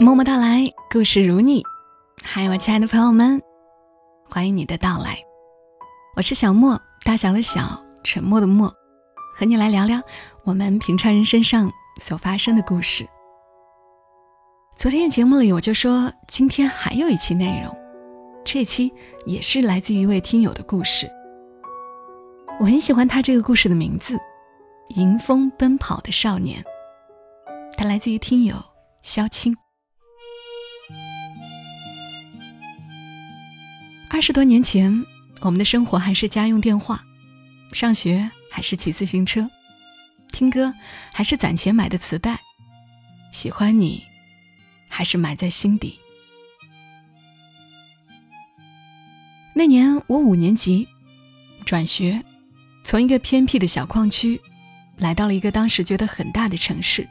默默到来，故事如你。嗨，我亲爱的朋友们，欢迎你的到来。我是小莫，大小的小，沉默的默，和你来聊聊我们平常人身上所发生的故事。昨天的节目里，我就说今天还有一期内容，这期也是来自于一位听友的故事。我很喜欢他这个故事的名字《迎风奔跑的少年》，它来自于听友萧青。二十多年前，我们的生活还是家用电话，上学还是骑自行车，听歌还是攒钱买的磁带，喜欢你还是埋在心底。那年我五年级，转学，从一个偏僻的小矿区，来到了一个当时觉得很大的城市。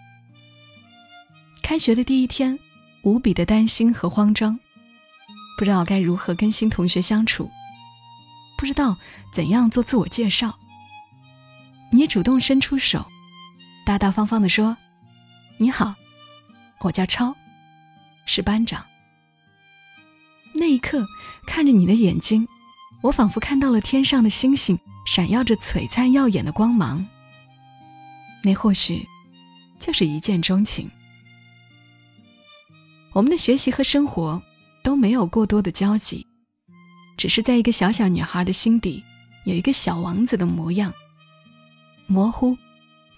开学的第一天，无比的担心和慌张。不知道该如何跟新同学相处，不知道怎样做自我介绍。你主动伸出手，大大方方地说：“你好，我叫超，是班长。”那一刻，看着你的眼睛，我仿佛看到了天上的星星，闪耀着璀璨耀眼的光芒。那或许就是一见钟情。我们的学习和生活。都没有过多的交集，只是在一个小小女孩的心底，有一个小王子的模样，模糊、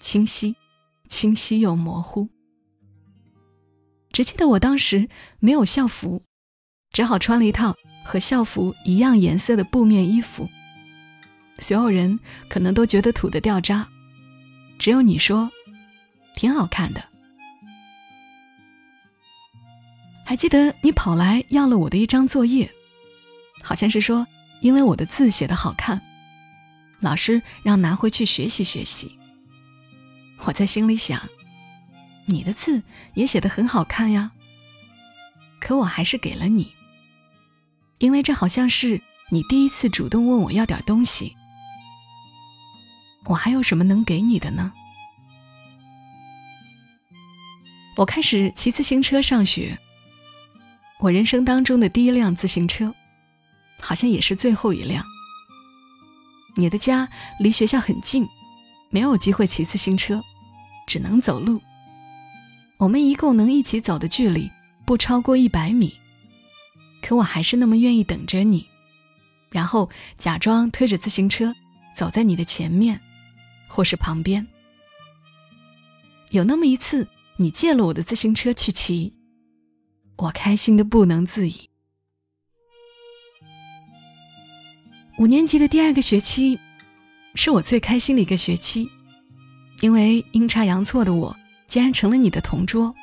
清晰、清晰又模糊。只记得我当时没有校服，只好穿了一套和校服一样颜色的布面衣服。所有人可能都觉得土的掉渣，只有你说，挺好看的。还记得你跑来要了我的一张作业，好像是说因为我的字写的好看，老师让拿回去学习学习。我在心里想，你的字也写的很好看呀。可我还是给了你，因为这好像是你第一次主动问我要点东西。我还有什么能给你的呢？我开始骑自行车上学。我人生当中的第一辆自行车，好像也是最后一辆。你的家离学校很近，没有机会骑自行车，只能走路。我们一共能一起走的距离不超过一百米，可我还是那么愿意等着你，然后假装推着自行车走在你的前面，或是旁边。有那么一次，你借了我的自行车去骑。我开心的不能自已。五年级的第二个学期，是我最开心的一个学期，因为阴差阳错的我竟然成了你的同桌。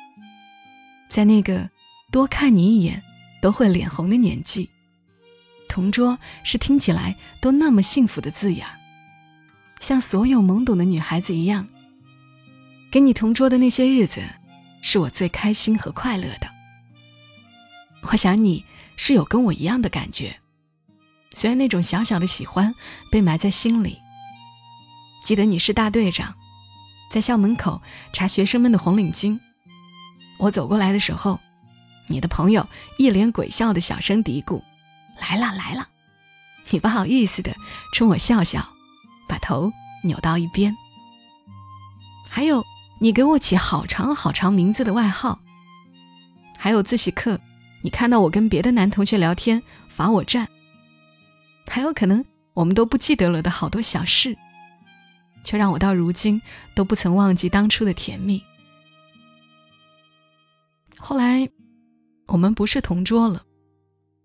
在那个多看你一眼都会脸红的年纪，同桌是听起来都那么幸福的字眼儿，像所有懵懂的女孩子一样，跟你同桌的那些日子，是我最开心和快乐的。我想你是有跟我一样的感觉，虽然那种小小的喜欢被埋在心里。记得你是大队长，在校门口查学生们的红领巾。我走过来的时候，你的朋友一脸鬼笑的小声嘀咕：“来了来了。”你不好意思的冲我笑笑，把头扭到一边。还有你给我起好长好长名字的外号，还有自习课。你看到我跟别的男同学聊天，罚我站，还有可能我们都不记得了的好多小事，却让我到如今都不曾忘记当初的甜蜜。后来，我们不是同桌了，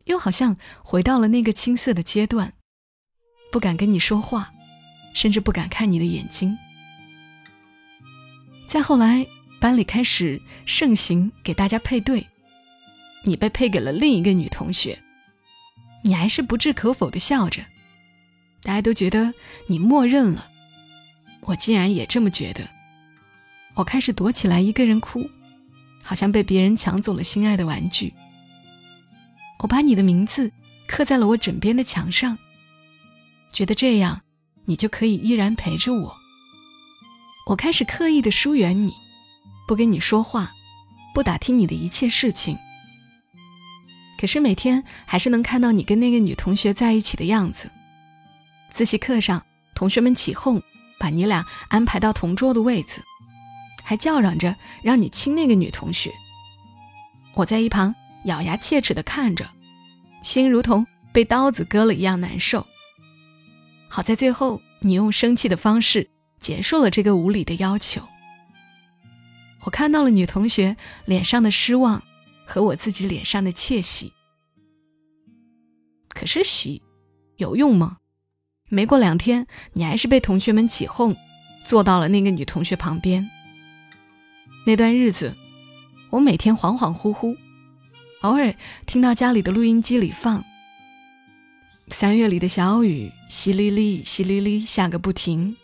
又好像回到了那个青涩的阶段，不敢跟你说话，甚至不敢看你的眼睛。再后来，班里开始盛行给大家配对。你被配给了另一个女同学，你还是不置可否的笑着，大家都觉得你默认了，我竟然也这么觉得。我开始躲起来一个人哭，好像被别人抢走了心爱的玩具。我把你的名字刻在了我枕边的墙上，觉得这样你就可以依然陪着我。我开始刻意的疏远你，不跟你说话，不打听你的一切事情。可是每天还是能看到你跟那个女同学在一起的样子。自习课上，同学们起哄，把你俩安排到同桌的位子，还叫嚷着让你亲那个女同学。我在一旁咬牙切齿地看着，心如同被刀子割了一样难受。好在最后，你用生气的方式结束了这个无理的要求。我看到了女同学脸上的失望。和我自己脸上的窃喜，可是喜有用吗？没过两天，你还是被同学们起哄，坐到了那个女同学旁边。那段日子，我每天恍恍惚惚，偶尔听到家里的录音机里放三月里的小雨，淅沥沥，淅沥沥下个不停。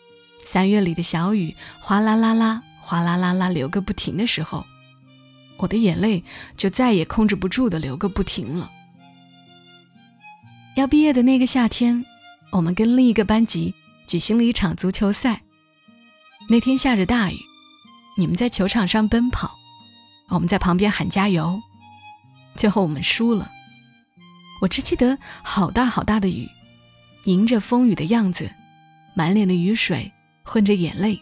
三月里的小雨，哗啦啦啦，哗啦啦啦流个不停的时候。我的眼泪就再也控制不住的流个不停了。要毕业的那个夏天，我们跟另一个班级举行了一场足球赛。那天下着大雨，你们在球场上奔跑，我们在旁边喊加油。最后我们输了。我只记得好大好大的雨，迎着风雨的样子，满脸的雨水混着眼泪，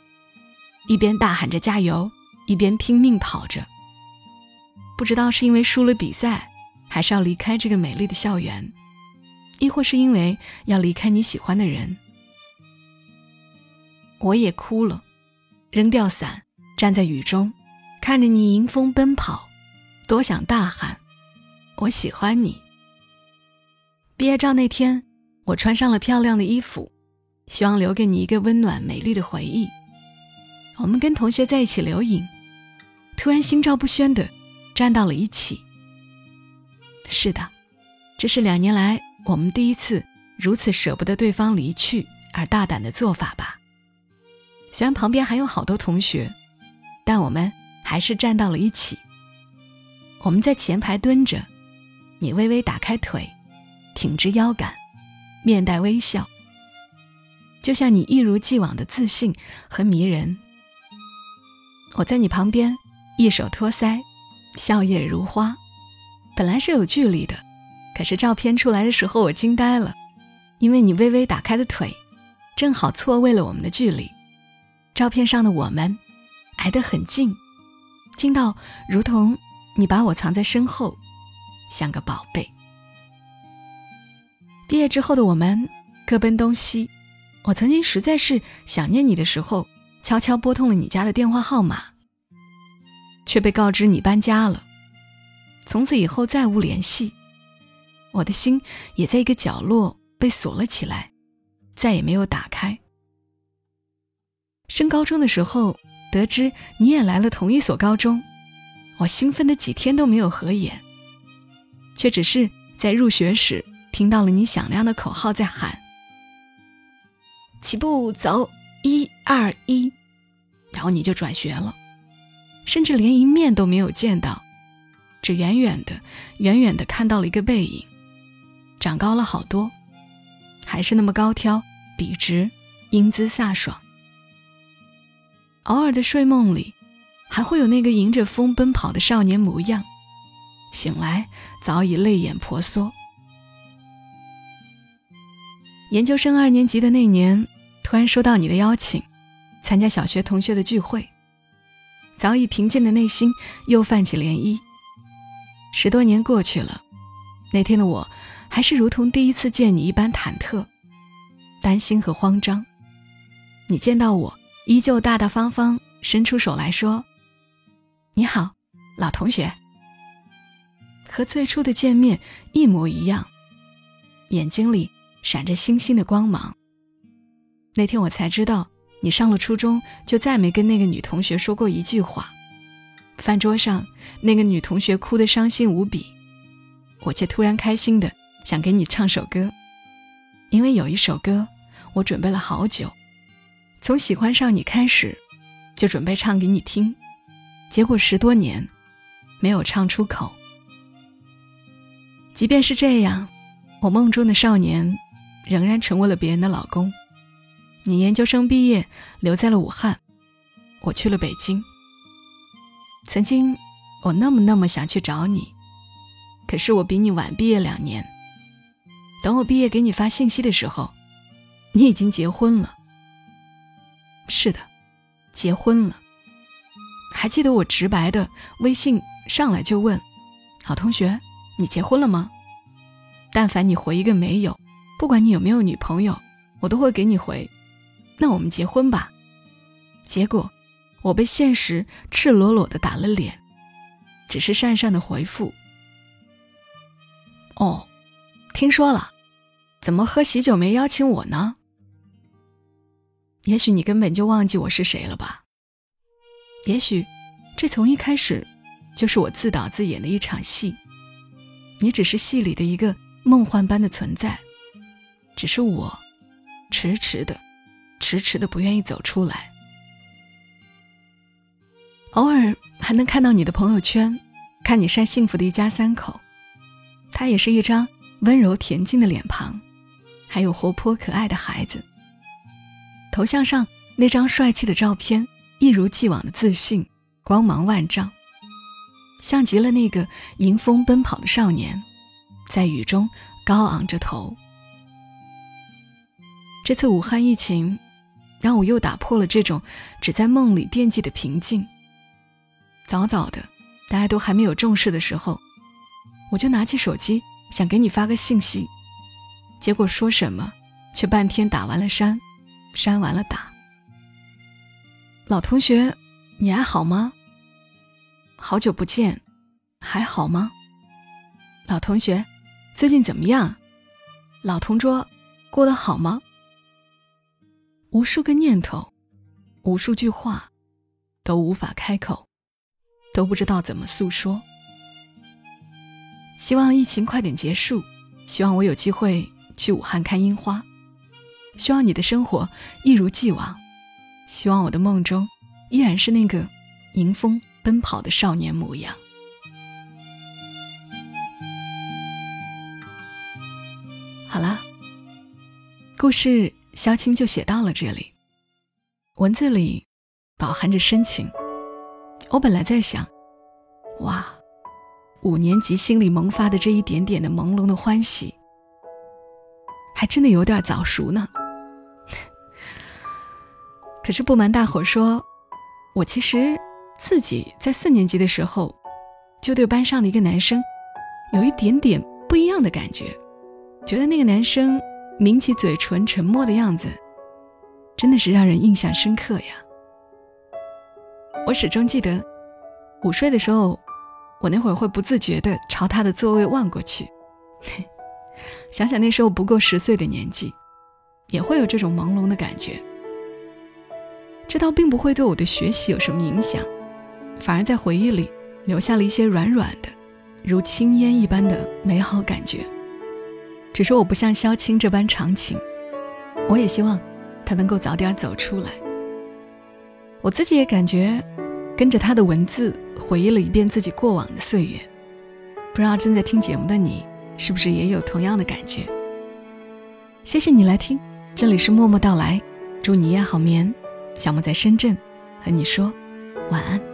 一边大喊着加油，一边拼命跑着。不知道是因为输了比赛，还是要离开这个美丽的校园，亦或是因为要离开你喜欢的人，我也哭了，扔掉伞，站在雨中，看着你迎风奔跑，多想大喊：“我喜欢你！”毕业照那天，我穿上了漂亮的衣服，希望留给你一个温暖美丽的回忆。我们跟同学在一起留影，突然心照不宣的。站到了一起。是的，这是两年来我们第一次如此舍不得对方离去而大胆的做法吧。虽然旁边还有好多同学，但我们还是站到了一起。我们在前排蹲着，你微微打开腿，挺直腰杆，面带微笑，就像你一如既往的自信和迷人。我在你旁边，一手托腮。笑靥如花，本来是有距离的，可是照片出来的时候我惊呆了，因为你微微打开的腿，正好错位了我们的距离。照片上的我们挨得很近，近到如同你把我藏在身后，像个宝贝。毕业之后的我们各奔东西，我曾经实在是想念你的时候，悄悄拨通了你家的电话号码。却被告知你搬家了，从此以后再无联系。我的心也在一个角落被锁了起来，再也没有打开。升高中的时候，得知你也来了同一所高中，我兴奋的几天都没有合眼，却只是在入学时听到了你响亮的口号在喊：“起步走，一二一！”然后你就转学了。甚至连一面都没有见到，只远远的、远远的看到了一个背影，长高了好多，还是那么高挑、笔直、英姿飒爽。偶尔的睡梦里，还会有那个迎着风奔跑的少年模样，醒来早已泪眼婆娑。研究生二年级的那年，突然收到你的邀请，参加小学同学的聚会。早已平静的内心又泛起涟漪。十多年过去了，那天的我还是如同第一次见你一般忐忑、担心和慌张。你见到我，依旧大大方方伸出手来说：“你好，老同学。”和最初的见面一模一样，眼睛里闪着星星的光芒。那天我才知道。你上了初中就再没跟那个女同学说过一句话。饭桌上，那个女同学哭得伤心无比，我却突然开心的想给你唱首歌，因为有一首歌我准备了好久，从喜欢上你开始，就准备唱给你听，结果十多年没有唱出口。即便是这样，我梦中的少年仍然成为了别人的老公。你研究生毕业，留在了武汉，我去了北京。曾经，我那么那么想去找你，可是我比你晚毕业两年。等我毕业给你发信息的时候，你已经结婚了。是的，结婚了。还记得我直白的微信上来就问：“好同学，你结婚了吗？”但凡你回一个没有，不管你有没有女朋友，我都会给你回：“那我们结婚吧。”结果我被现实赤裸裸的打了脸，只是讪讪的回复：“哦。”听说了，怎么喝喜酒没邀请我呢？也许你根本就忘记我是谁了吧？也许，这从一开始就是我自导自演的一场戏。你只是戏里的一个梦幻般的存在，只是我迟迟的、迟迟的不愿意走出来。偶尔还能看到你的朋友圈，看你晒幸福的一家三口，他也是一张。温柔恬静的脸庞，还有活泼可爱的孩子。头像上那张帅气的照片，一如既往的自信，光芒万丈，像极了那个迎风奔跑的少年，在雨中高昂着头。这次武汉疫情，让我又打破了这种只在梦里惦记的平静。早早的，大家都还没有重视的时候，我就拿起手机。想给你发个信息，结果说什么，却半天打完了删，删完了打。老同学，你还好吗？好久不见，还好吗？老同学，最近怎么样？老同桌，过得好吗？无数个念头，无数句话，都无法开口，都不知道怎么诉说。希望疫情快点结束，希望我有机会去武汉看樱花，希望你的生活一如既往，希望我的梦中依然是那个迎风奔跑的少年模样。好啦，故事萧青就写到了这里，文字里饱含着深情。我本来在想，哇。五年级心里萌发的这一点点的朦胧的欢喜，还真的有点早熟呢。可是不瞒大伙说，我其实自己在四年级的时候，就对班上的一个男生有一点点不一样的感觉，觉得那个男生抿起嘴唇沉默的样子，真的是让人印象深刻呀。我始终记得午睡的时候。我那会儿会不自觉地朝他的座位望过去，想想那时候不过十岁的年纪，也会有这种朦胧的感觉。这倒并不会对我的学习有什么影响，反而在回忆里留下了一些软软的，如青烟一般的美好感觉。只是我不像萧青这般长情，我也希望他能够早点走出来。我自己也感觉。跟着他的文字回忆了一遍自己过往的岁月，不知道正在听节目的你是不是也有同样的感觉？谢谢你来听，这里是默默到来，祝你夜好眠。小莫在深圳和你说晚安。